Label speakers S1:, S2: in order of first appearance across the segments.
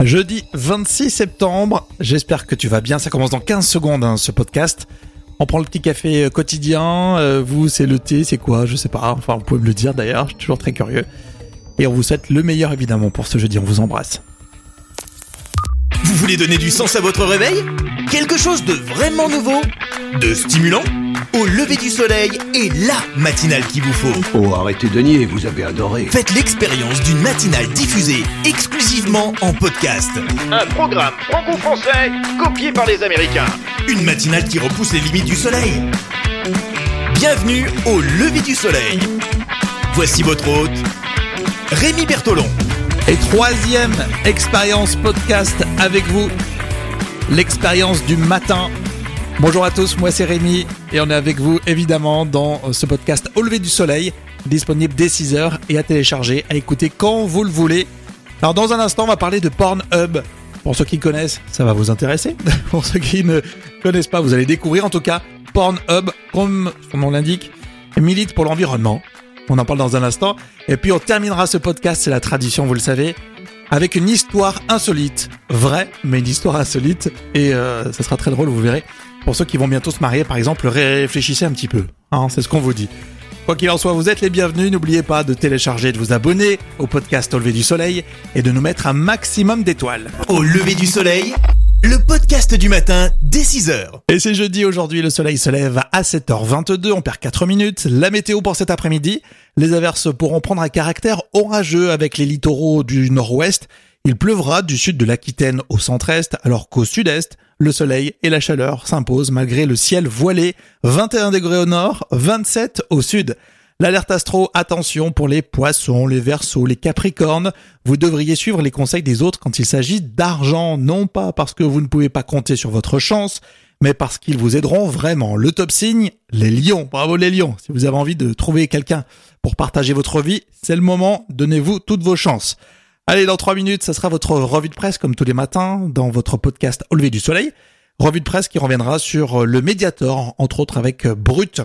S1: Jeudi 26 septembre, j'espère que tu vas bien, ça commence dans 15 secondes hein, ce podcast. On prend le petit café euh, quotidien, euh, vous c'est le thé, c'est quoi, je sais pas, enfin vous pouvez me le dire d'ailleurs, je suis toujours très curieux. Et on vous souhaite le meilleur évidemment pour ce jeudi, on vous embrasse.
S2: Vous voulez donner du sens à votre réveil? Quelque chose de vraiment nouveau? De stimulant? Au lever du soleil et la matinale qu'il vous faut.
S3: Oh, arrêtez de nier, vous avez adoré.
S2: Faites l'expérience d'une matinale diffusée exclusivement en podcast.
S4: Un programme franco-français copié par les Américains.
S2: Une matinale qui repousse les limites du soleil. Bienvenue au lever du soleil. Voici votre hôte, Rémi Bertolon.
S1: Et troisième expérience podcast avec vous, l'expérience du matin. Bonjour à tous, moi c'est Rémi et on est avec vous évidemment dans ce podcast Au lever du soleil, disponible dès 6h et à télécharger, à écouter quand vous le voulez. Alors dans un instant on va parler de Pornhub. Pour ceux qui connaissent, ça va vous intéresser. Pour ceux qui ne connaissent pas, vous allez découvrir en tout cas Pornhub, comme son nom l'indique, milite pour l'environnement. On en parle dans un instant. Et puis on terminera ce podcast, c'est la tradition, vous le savez, avec une histoire insolite. Vraie, mais une histoire insolite. Et euh, ça sera très drôle, vous verrez. Pour ceux qui vont bientôt se marier, par exemple, réfléchissez un petit peu. Hein, c'est ce qu'on vous dit. Quoi qu'il en soit, vous êtes les bienvenus. N'oubliez pas de télécharger, de vous abonner au podcast Au lever du soleil et de nous mettre un maximum d'étoiles.
S2: Au lever du soleil, le podcast du matin dès 6h.
S1: Et c'est jeudi aujourd'hui, le soleil se lève à 7h22, on perd 4 minutes. La météo pour cet après-midi, les averses pourront prendre un caractère orageux avec les littoraux du nord-ouest. Il pleuvra du sud de l'Aquitaine au centre-est, alors qu'au sud-est, le soleil et la chaleur s'imposent malgré le ciel voilé. 21 degrés au nord, 27 au sud. L'alerte astro, attention pour les poissons, les versos, les capricornes. Vous devriez suivre les conseils des autres quand il s'agit d'argent, non pas parce que vous ne pouvez pas compter sur votre chance, mais parce qu'ils vous aideront vraiment. Le top signe, les lions. Bravo les lions. Si vous avez envie de trouver quelqu'un pour partager votre vie, c'est le moment. Donnez-vous toutes vos chances. Allez, dans trois minutes, ça sera votre revue de presse comme tous les matins dans votre podcast Au lever du soleil. Revue de presse qui reviendra sur le Mediator, entre autres avec Brut.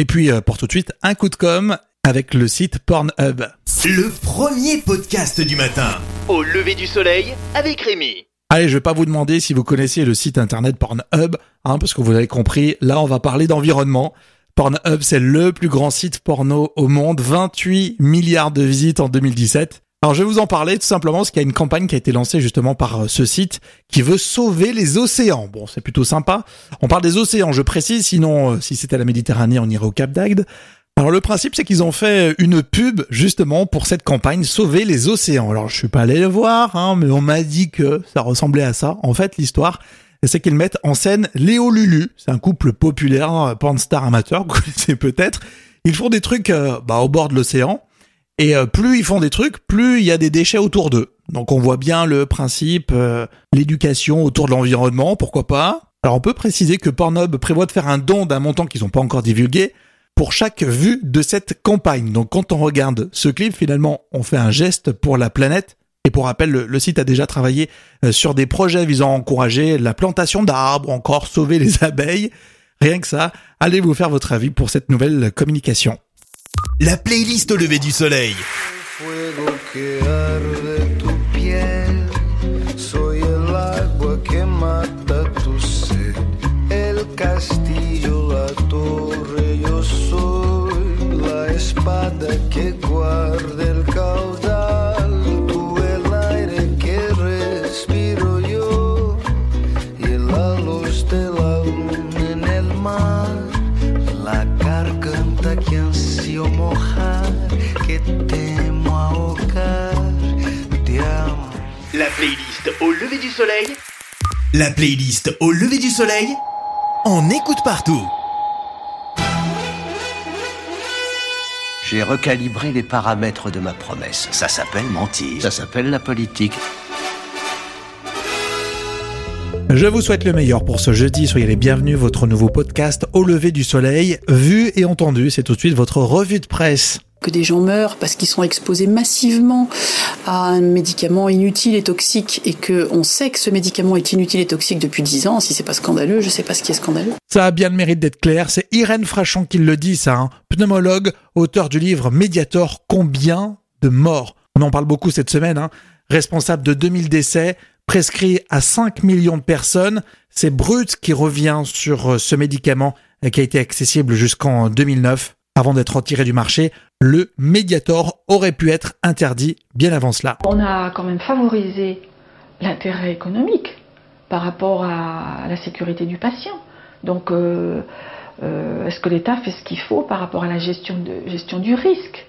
S1: Et puis, euh, pour tout de suite, un coup de com avec le site Pornhub.
S2: Le premier podcast du matin.
S4: Au lever du soleil avec Rémi.
S1: Allez, je vais pas vous demander si vous connaissez le site internet Pornhub, hein, parce que vous avez compris, là on va parler d'environnement. Pornhub, c'est le plus grand site porno au monde, 28 milliards de visites en 2017. Alors je vais vous en parler tout simplement parce qu'il y a une campagne qui a été lancée justement par euh, ce site qui veut sauver les océans. Bon, c'est plutôt sympa. On parle des océans, je précise, sinon euh, si c'était la Méditerranée, on irait au Cap d'Agde. Alors le principe c'est qu'ils ont fait une pub justement pour cette campagne Sauver les océans. Alors je suis pas allé le voir, hein, mais on m'a dit que ça ressemblait à ça. En fait l'histoire c'est qu'ils mettent en scène Léo Lulu. C'est un couple populaire, hein, pornstar amateur, vous connaissez peut-être. Ils font des trucs euh, bah, au bord de l'océan. Et euh, plus ils font des trucs, plus il y a des déchets autour d'eux. Donc on voit bien le principe, euh, l'éducation autour de l'environnement, pourquoi pas. Alors on peut préciser que Pornhub prévoit de faire un don d'un montant qu'ils n'ont pas encore divulgué pour chaque vue de cette campagne. Donc quand on regarde ce clip, finalement, on fait un geste pour la planète. Et pour rappel, le, site a déjà travaillé euh, sur des projets visant à encourager la plantation d'arbres, encore sauver les abeilles. Rien que ça, allez vous faire votre avis pour cette nouvelle communication.
S2: La playlist au lever du soleil.
S4: Playlist au lever du soleil.
S2: La playlist au lever du soleil. On écoute partout.
S3: J'ai recalibré les paramètres de ma promesse. Ça s'appelle mentir. Ça s'appelle la politique.
S1: Je vous souhaite le meilleur pour ce jeudi. Soyez les bienvenus. Votre nouveau podcast Au lever du soleil. Vu et entendu, c'est tout de suite votre revue de presse
S5: que des gens meurent parce qu'ils sont exposés massivement à un médicament inutile et toxique et que on sait que ce médicament est inutile et toxique depuis 10 ans, si c'est pas scandaleux, je sais pas ce qui est scandaleux.
S1: Ça a bien le mérite d'être clair, c'est Irène Frachon qui le dit ça, hein. pneumologue, auteur du livre Mediator, combien de morts? On en parle beaucoup cette semaine, hein. responsable de 2000 décès, prescrit à 5 millions de personnes. C'est Brut qui revient sur euh, ce médicament qui a été accessible jusqu'en 2009. Avant d'être retiré du marché, le Mediator aurait pu être interdit bien avant cela.
S6: On a quand même favorisé l'intérêt économique par rapport à la sécurité du patient. Donc, euh, euh, est-ce que l'État fait ce qu'il faut par rapport à la gestion, de, gestion du risque?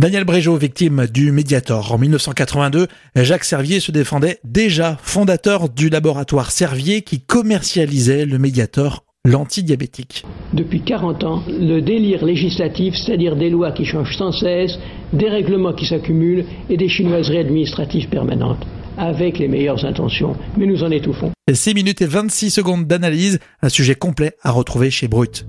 S1: Daniel Brégeot, victime du Mediator. En 1982, Jacques Servier se défendait déjà fondateur du laboratoire Servier qui commercialisait le Mediator l'antidiabétique.
S7: Depuis 40 ans, le délire législatif, c'est-à-dire des lois qui changent sans cesse, des règlements qui s'accumulent et des chinoiseries administratives permanentes avec les meilleures intentions, mais nous en étouffons.
S1: 6 minutes et 26 secondes d'analyse, un sujet complet à retrouver chez Brut.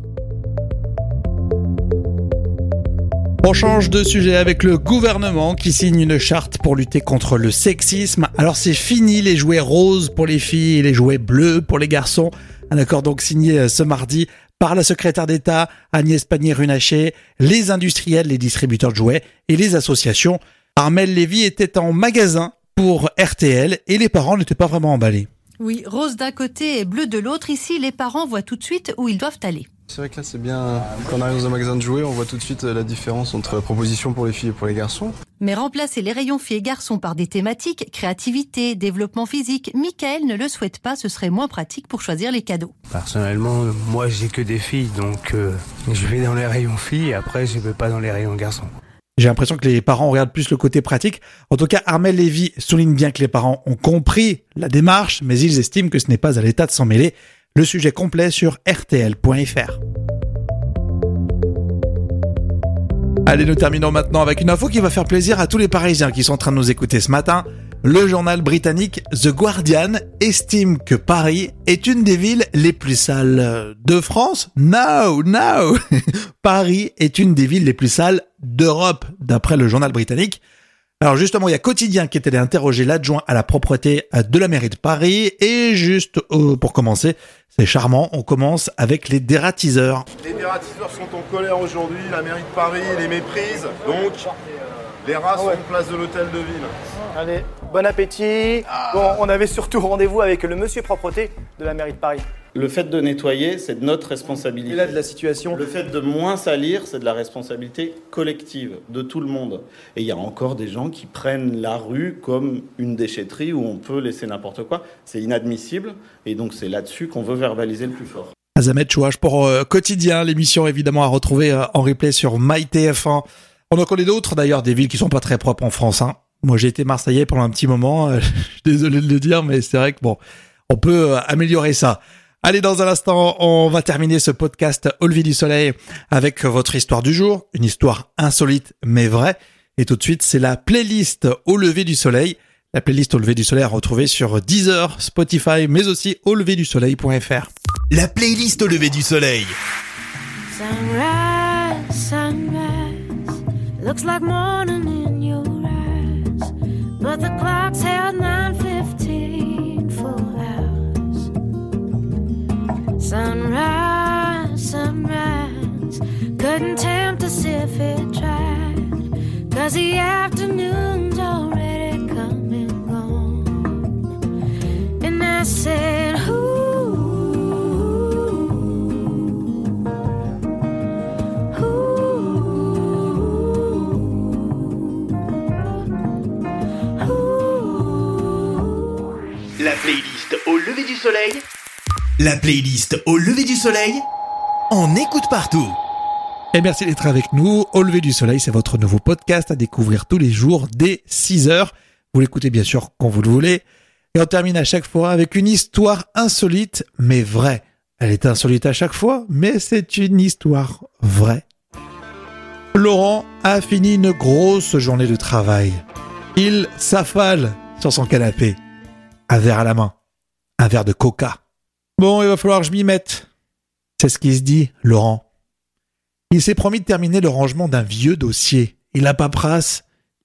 S1: On change de sujet avec le gouvernement qui signe une charte pour lutter contre le sexisme. Alors c'est fini les jouets roses pour les filles et les jouets bleus pour les garçons. Un accord donc signé ce mardi par la secrétaire d'État Agnès Pannier-Runacher, les industriels, les distributeurs de jouets et les associations. Armel Lévy était en magasin pour RTL et les parents n'étaient pas vraiment emballés.
S8: Oui, rose d'un côté et bleu de l'autre. Ici, les parents voient tout de suite où ils doivent aller.
S9: C'est vrai que là c'est bien, quand on arrive dans un magasin de jouets, on voit tout de suite la différence entre la proposition pour les filles et pour les garçons.
S8: Mais remplacer les rayons filles et garçons par des thématiques, créativité, développement physique, Michael ne le souhaite pas, ce serait moins pratique pour choisir les cadeaux.
S10: Personnellement, moi j'ai que des filles, donc euh, je vais dans les rayons filles et après je vais pas dans les rayons garçons.
S1: J'ai l'impression que les parents regardent plus le côté pratique. En tout cas, Armel Lévy souligne bien que les parents ont compris la démarche, mais ils estiment que ce n'est pas à l'État de s'en mêler. Le sujet complet sur rtl.fr. Allez, nous terminons maintenant avec une info qui va faire plaisir à tous les Parisiens qui sont en train de nous écouter ce matin. Le journal britannique The Guardian estime que Paris est une des villes les plus sales de France. No, no. Paris est une des villes les plus sales d'Europe, d'après le journal britannique. Alors justement, il y a Quotidien qui est allé interroger l'adjoint à la propreté de la mairie de Paris. Et juste euh, pour commencer, c'est charmant, on commence avec les dératiseurs.
S11: Les dératiseurs sont en colère aujourd'hui, la mairie de Paris les méprise. Donc, les rats sont en place de l'hôtel de ville.
S12: Allez, bon appétit. Bon, on avait surtout rendez-vous avec le monsieur propreté de la mairie de Paris.
S13: Le fait de nettoyer, c'est de notre responsabilité.
S12: Et là, de la situation.
S13: Le fait de moins salir, c'est de la responsabilité collective de tout le monde. Et il y a encore des gens qui prennent la rue comme une déchetterie où on peut laisser n'importe quoi. C'est inadmissible. Et donc, c'est là-dessus qu'on veut verbaliser le plus fort.
S1: Azamet Chouage pour euh, Quotidien, l'émission évidemment à retrouver euh, en replay sur MyTF1. On en connaît d'autres d'ailleurs, des villes qui sont pas très propres en France. Hein. Moi j'ai été Marseillais pendant un petit moment, euh, je suis désolé de le dire, mais c'est vrai que bon, on peut euh, améliorer ça. Allez, dans un instant, on va terminer ce podcast Au lever du soleil avec votre histoire du jour, une histoire insolite mais vraie. Et tout de suite, c'est la playlist Au lever du soleil. La playlist Au lever du soleil à retrouver sur Deezer, Spotify, mais aussi au lever du soleil.fr.
S2: La playlist Au lever du soleil.
S14: Sunrise, sunrise, looks like morning in your eyes, but the clock's held 9:15 cause the afternoon's already come and gone. And I said, Who?
S4: La playlist au lever du soleil.
S2: La playlist au lever du soleil. On écoute partout.
S1: Et merci d'être avec nous. Au lever du soleil, c'est votre nouveau podcast à découvrir tous les jours dès 6 heures. Vous l'écoutez bien sûr quand vous le voulez. Et on termine à chaque fois avec une histoire insolite mais vraie. Elle est insolite à chaque fois, mais c'est une histoire vraie. Laurent a fini une grosse journée de travail. Il s'affale sur son canapé. Un verre à la main. Un verre de coca. Bon, il va falloir que je m'y mette. C'est ce qu'il se dit, Laurent. Il s'est promis de terminer le rangement d'un vieux dossier. Il a paperasse.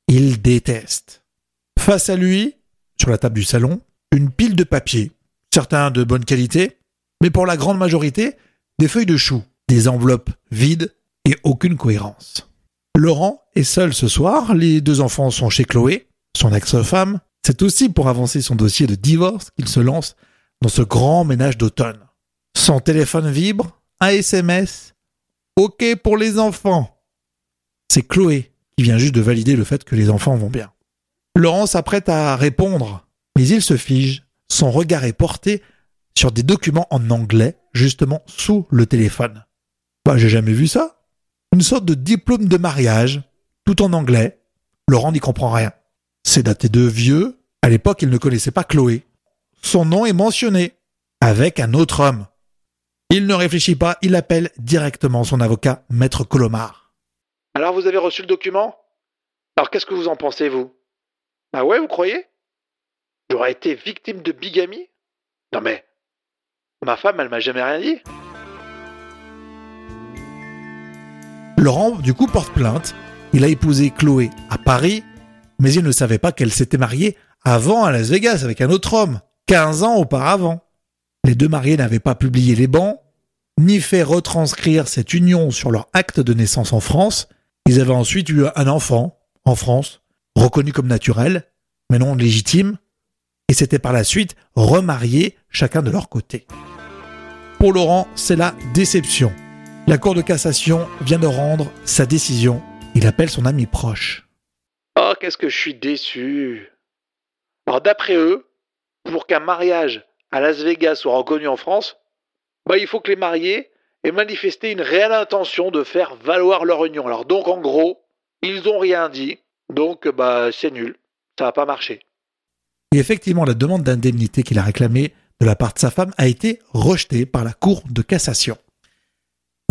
S1: Il déteste. Face à lui, sur la table du salon, une pile de papier. Certains de bonne qualité, mais pour la grande majorité, des feuilles de chou, des enveloppes vides et aucune cohérence. Laurent est seul ce soir, les deux enfants sont chez Chloé, son ex-femme, C'est aussi pour avancer son dossier de divorce qu'il se lance dans ce grand ménage d'automne. Son téléphone vibre, un SMS. OK pour les enfants. C'est Chloé qui vient juste de valider le fait que les enfants vont bien. Laurent s'apprête à répondre, mais il se fige. Son regard est porté sur des documents en anglais, justement sous le téléphone. Bah, j'ai jamais vu ça. Une sorte de diplôme de mariage, tout en anglais. Laurent n'y comprend rien. C'est daté de vieux. À l'époque, il ne connaissait pas Chloé. Son nom est mentionné, avec un autre homme. Il ne réfléchit pas, il appelle directement son avocat, Maître Colomar. Alors vous avez reçu le document? Alors qu'est-ce que vous en pensez, vous? Ah ouais, vous croyez? J'aurais été victime de bigamie? Non mais, ma femme, elle m'a jamais rien dit. Laurent, du coup, porte plainte. Il a épousé Chloé à Paris, mais il ne savait pas qu'elle s'était mariée avant à Las Vegas avec un autre homme, 15 ans auparavant. Les deux mariés n'avaient pas publié les bans, ni fait retranscrire cette union sur leur acte de naissance en France. Ils avaient ensuite eu un enfant, en France, reconnu comme naturel, mais non légitime, et s'étaient par la suite remariés chacun de leur côté. Pour Laurent, c'est la déception. La Cour de cassation vient de rendre sa décision. Il appelle son ami proche. Oh, qu'est-ce que je suis déçu. Alors d'après eux, pour qu'un mariage à Las Vegas soit reconnu en France, bah, il faut que les mariés aient manifesté une réelle intention de faire valoir leur union. Alors donc en gros, ils n'ont rien dit, donc bah c'est nul, ça n'a pas marché. Et effectivement, la demande d'indemnité qu'il a réclamée de la part de sa femme a été rejetée par la Cour de cassation.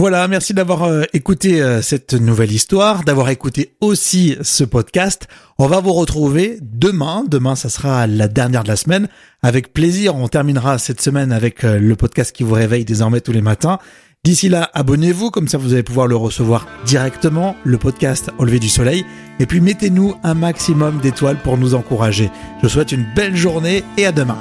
S1: Voilà, merci d'avoir euh, écouté euh, cette nouvelle histoire, d'avoir écouté aussi ce podcast. On va vous retrouver demain. Demain, ça sera la dernière de la semaine. Avec plaisir, on terminera cette semaine avec euh, le podcast qui vous réveille désormais tous les matins. D'ici là, abonnez-vous, comme ça vous allez pouvoir le recevoir directement, le podcast Au lever du soleil. Et puis mettez-nous un maximum d'étoiles pour nous encourager. Je vous souhaite une belle journée et à demain.